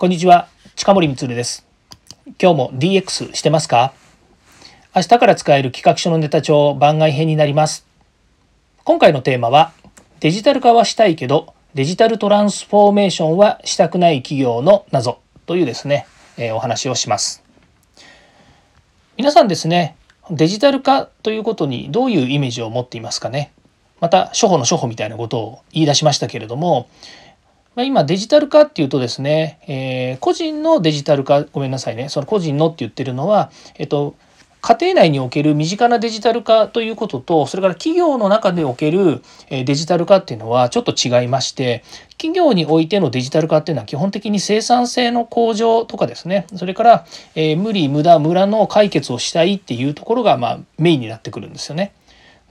こんにちは、近森光です。今日も DX してますか？明日から使える企画書のネタ帳番外編になります。今回のテーマは、デジタル化はしたいけど、デジタルトランスフォーメーションはしたくない企業の謎というですね、えーお話をします。皆さんですね、デジタル化ということにどういうイメージを持っていますかね？また、初歩の初歩みたいなことを言い出しましたけれども、今デジタル化っていうとですね、えー個人のデジタル化ごめんなさいねその個人のって言ってるのは、えっと、家庭内における身近なデジタル化ということとそれから企業の中でおけるデジタル化っていうのはちょっと違いまして企業においてのデジタル化っていうのは基本的に生産性の向上とかですねそれから、え無理無駄無駄の解決をしたいっていうところが、ま、メインになってくるんですよね。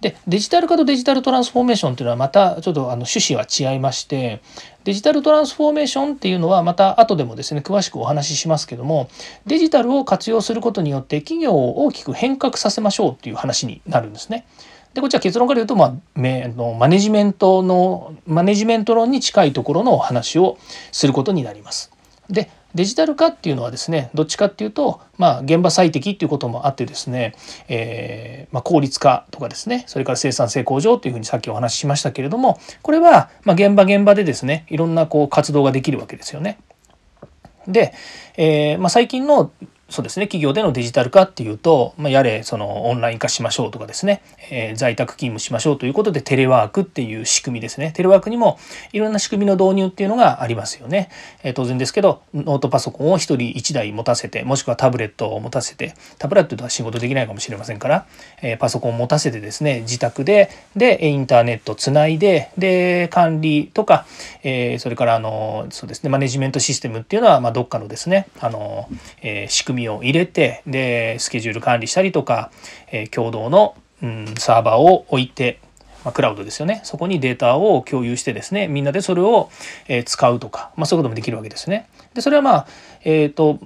でデジタル化とデジタルトランスフォーメーションっていうのはまたちょっとあの趣旨は違いましてデジタルトランスフォーメーションっていうのはまた後でもですね詳しくお話ししますけどもデジタルを活用することによって企業を大きく変革させましょうっていう話になるんですね。でこっちは結論から言うと、まあ、めあのマネジメントのマネジメント論に近いところのお話をすることになります。でデジタル化っていうのはですねどっちかっていうと、まあ、現場最適っていうこともあってですね、えーまあ、効率化とかですねそれから生産性向上というふうにさっきお話ししましたけれどもこれは、ま、現場現場でですねいろんなこう活動ができるわけですよね。で、えーまあ、最近のそうですね。企業でのデジタル化っていうと、まあ、やれそのオンライン化しましょうとかですね、えー在宅勤務しましょうということでテレワークっていう仕組みですね。テレワークにもいろんな仕組みの導入っていうのがありますよね、えー当然ですけどノートパソコンを1人1台持たせてもしくはタブレットを持たせてタブレットでは仕事できないかもしれませんから、えーパソコンを持たせてですね自宅ででインターネットつないでで管理とか、えそれからあのそうですねマネジメントシステムっていうのは、まあ、どっかのですねあの、えー仕組みを入れてでスケジュール管理したりとか、えー共同の、うん、サーバーを置いてまあ、クラウドですよねそこにデータを共有してですねみんなでそれを、えー使うとか、まあ、そういうこともできるわけですね。でそれはまあえっ、と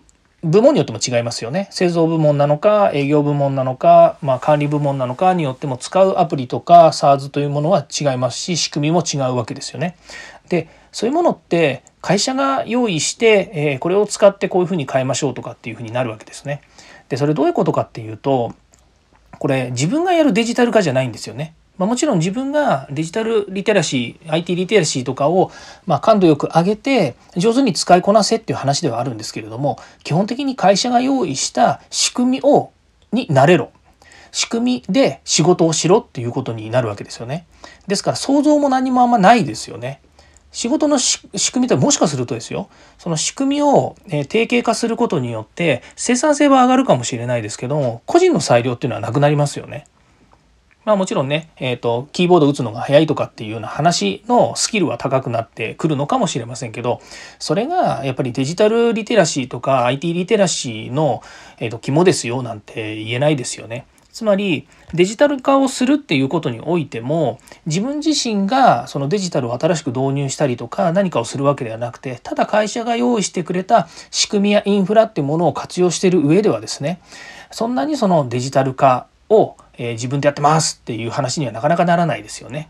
部門によっても違いますよね製造部門なのか営業部門なのか、まあ、管理部門なのかによっても使うアプリとか SARS というものは違いますし仕組みも違うわけですよね。でそういうものって会社が用意して、えこれを使ってこういうふうに変えましょうとかっていうふうになるわけですね。でそれどういうことかっていうとこれ自分がやるデジタル化じゃないんですよね。まあ、もちろん自分がデジタルリテラシー IT リテラシーとかをま感度よく上げて上手に使いこなせっていう話ではあるんですけれども基本的に会社が用意した仕組みをになれろ仕組みで仕事をしろっていうことになるわけですよね。ですから想像も何もあんまないですよね。仕事の仕組みってもしかするとですよその仕組みを、え定型化することによって生産性は上がるかもしれないですけども個人の裁量っていうのはなくなりますよね。まあもちろんね、えーと、キーボード打つのが早いとかっていうような話のスキルは高くなってくるのかもしれませんけどそれがやっぱりデジタルリテラシーとか IT リテラシーの、えーと肝ですよなんて言えないですよね。つまりデジタル化をするっていうことにおいても自分自身がそのデジタルを新しく導入したりとか何かをするわけではなくてただ会社が用意してくれた仕組みやインフラっていうものを活用している上ではですねそんなにそのデジタル化を、えー自分でやってますっていう話にはなかなかならないですよね。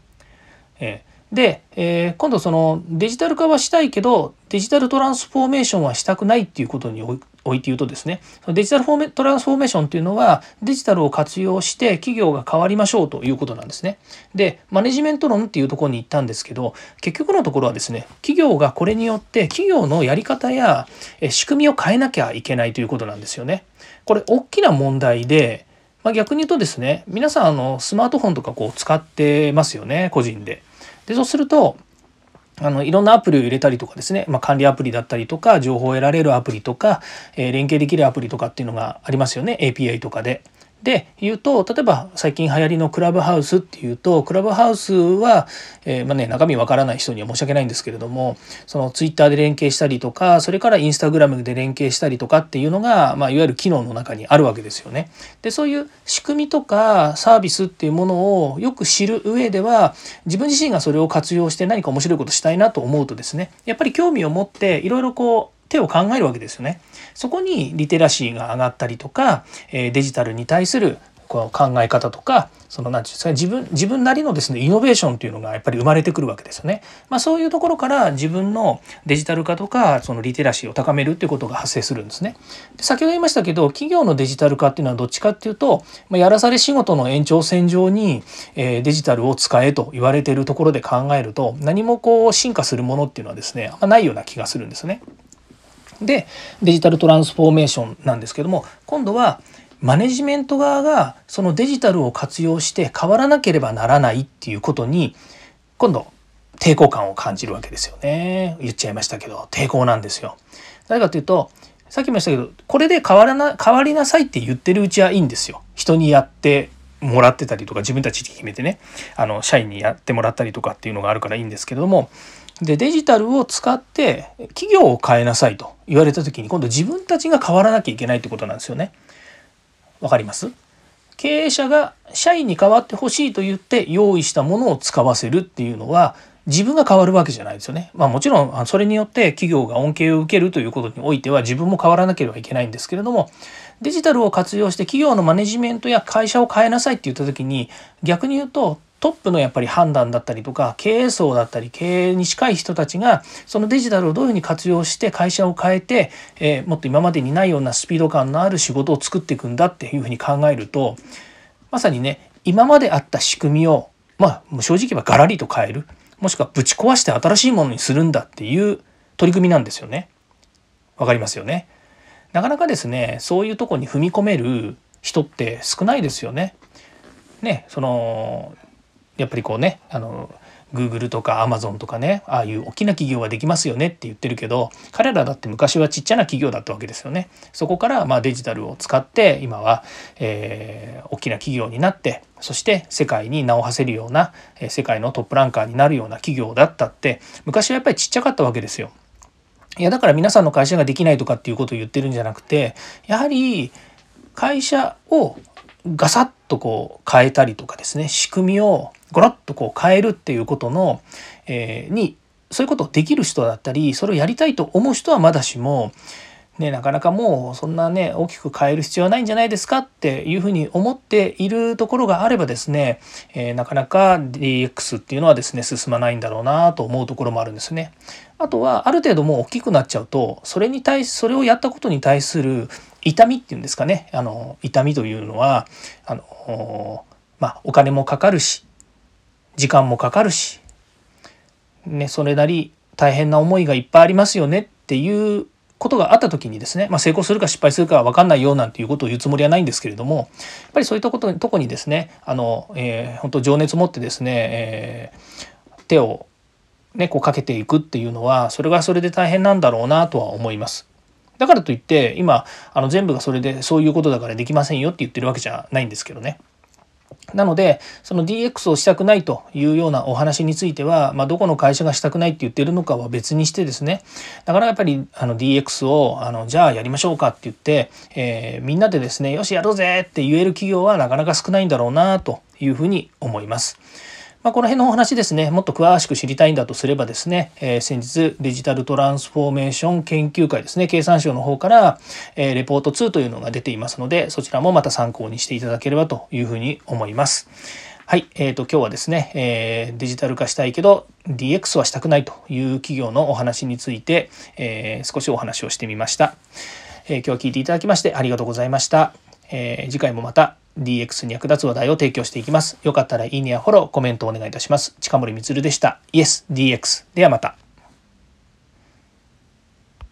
えーで、えー今度そのデジタル化はしたいけどデジタルトランスフォーメーションはしたくないっていうことにおいて言うとですねデジタルフォーメトランスフォーメーションっていうのはデジタルを活用して企業が変わりましょうということなんですね。でマネジメント論っていうところに行ったんですけど結局のところはですね企業がこれによって企業のやり方や仕組みを変えなきゃいけないということなんですよね。これ大きな問題でまあ、逆に言うとですね皆さんあのスマートフォンとかこう使ってますよね個人で。でそうするとあのいろんなアプリを入れたりとかですね、まあ、管理アプリだったりとか情報を得られるアプリとか、えー連携できるアプリとかっていうのがありますよね API とかで。で言うと例えば最近流行りのクラブハウスっていうとクラブハウスは、えーまあね、中身わからない人には申し訳ないんですけれどもそのツイッターで連携したりとかそれからインスタグラムで連携したりとかっていうのが、まあ、いわゆる機能の中にあるわけですよね。でそういう仕組みとかサービスっていうものをよく知る上では自分自身がそれを活用して何か面白いことしたいなと思うとですねやっぱり興味を持っていろいろこう手を考えるわけですよね。そこにリテラシーが上がったりとか、えーデジタルに対するこう考え方とかその何て言うんですか自分自分なりのですねイノベーションというのがやっぱり生まれてくるわけですよね。まあ、そういうところから自分のデジタル化とかそのリテラシーを高めるっていうことが発生するんですね。で先ほど言いましたけど企業のデジタル化っていうのはどっちかっていうと、まあ、やらされ仕事の延長線上に、えー、デジタルを使えと言われているところで考えると何もこう進化するものっていうのはですねあんまないような気がするんですね。でデジタルトランスフォーメーションなんですけども今度はマネジメント側がそのデジタルを活用して変わらなければならないっていうことに今度抵抗感を感じるわけですよね言っちゃいましたけど抵抗なんですよ。誰かというとさっきも言いましたけどこれで変わらな変わりなさいって言ってるうちはいいんですよ。人にやってもらってたりとか自分たちで決めてねあの社員にやってもらったりとかっていうのがあるからいいんですけれどもでデジタルを使って企業を変えなさいと言われた時に今度自分たちが変わらなきゃいけないってことなんですよね。わかります？経営者が社員に代わってほしいと言って用意したものを使わせるっていうのは自分が変わるわけじゃないですよね。まあもちろんそれによって企業が恩恵を受けるということにおいては自分も変わらなければいけないんですけれどもデジタルを活用して企業のマネジメントや会社を変えなさいって言った時に逆に言うとトップのやっぱり判断だったりとか経営層だったり経営に近い人たちがそのデジタルをどういうふうに活用して会社を変えて、えー、もっと今までにないようなスピード感のある仕事を作っていくんだっていうふうに考えるとまさにね今まであった仕組みをまあ正直言えばガラリと変えるもしくはぶち壊して新しいものにするんだっていう取り組みなんですよね。わかりますよね。なかなかですねそういうとこに踏み込める人って少ないですよね。ねそのやっぱりこうねあの Google とか Amazon とかねああいう大きな企業はできますよねって言ってるけど彼らだって昔はちっちゃな企業だったわけですよね。そこからまあデジタルを使って今は、えー、大きな企業になってそして世界に名を馳せるような、えー、世界のトップランカーになるような企業だったって昔はやっぱりちっちゃかったわけですよ。いやだから皆さんの会社ができないとかっていうことを言ってるんじゃなくてやはり会社をガサッとこう変えたりとかですね仕組みをゴロッとこう変えるっていうことの、えー、にそういうことをできる人だったりそれをやりたいと思う人はまだしも、ね、なかなかもうそんなね大きく変える必要はないんじゃないですかっていうふうに思っているところがあればですね、えー、なかなか DX っていうのはですね進まないんだろうなと思うところもあるんですね。あとはある程度もう大きくなっちゃうとそれに対しそれをやったことに対する痛みっていうんですかねあの痛みというのはあの、まあ、お金もかかるし時間もかかるし、ね、それなり大変な思いがいっぱいありますよねっていうことがあった時にですね、まあ、成功するか失敗するかは分かんないよなんていうことを言うつもりはないんですけれどもやっぱりそういったこととこにですねあの、えー、本当情熱持ってですね、えー、手を、ね、こうかけていくっていうのはそれがそれで大変なんだろうなとは思います。だからといって今あの全部がそれでそういうことだからできませんよって言ってるわけじゃないんですけどね。なのでその DX をしたくないというようなお話については、まあ、どこの会社がしたくないって言ってるのかは別にしてですねなかなかやっぱりあの DX をあのじゃあやりましょうかって言って、えー、みんなでですねよしやろうぜって言える企業はなかなか少ないんだろうなというふうに思います。まあ、この辺のお話ですね。もっと詳しく知りたいんだとすればですね、えー、先日デジタルトランスフォーメーション研究会ですね。経産省の方から、え、レポート2というのが出ていますのでそちらもまた参考にしていただければというふうに思います。はい、えーと、今日はですね、えー、デジタル化したいけど DX はしたくないという企業のお話について、えー、少しお話をしてみました、えー、今日は聞いていただきましてありがとうございました。え、次回もまた DX に役立つ話題を提供していきます。よかったらいいねやフォロー、コメントをお願いいたします。近森光でした。イエス DX。ではまた。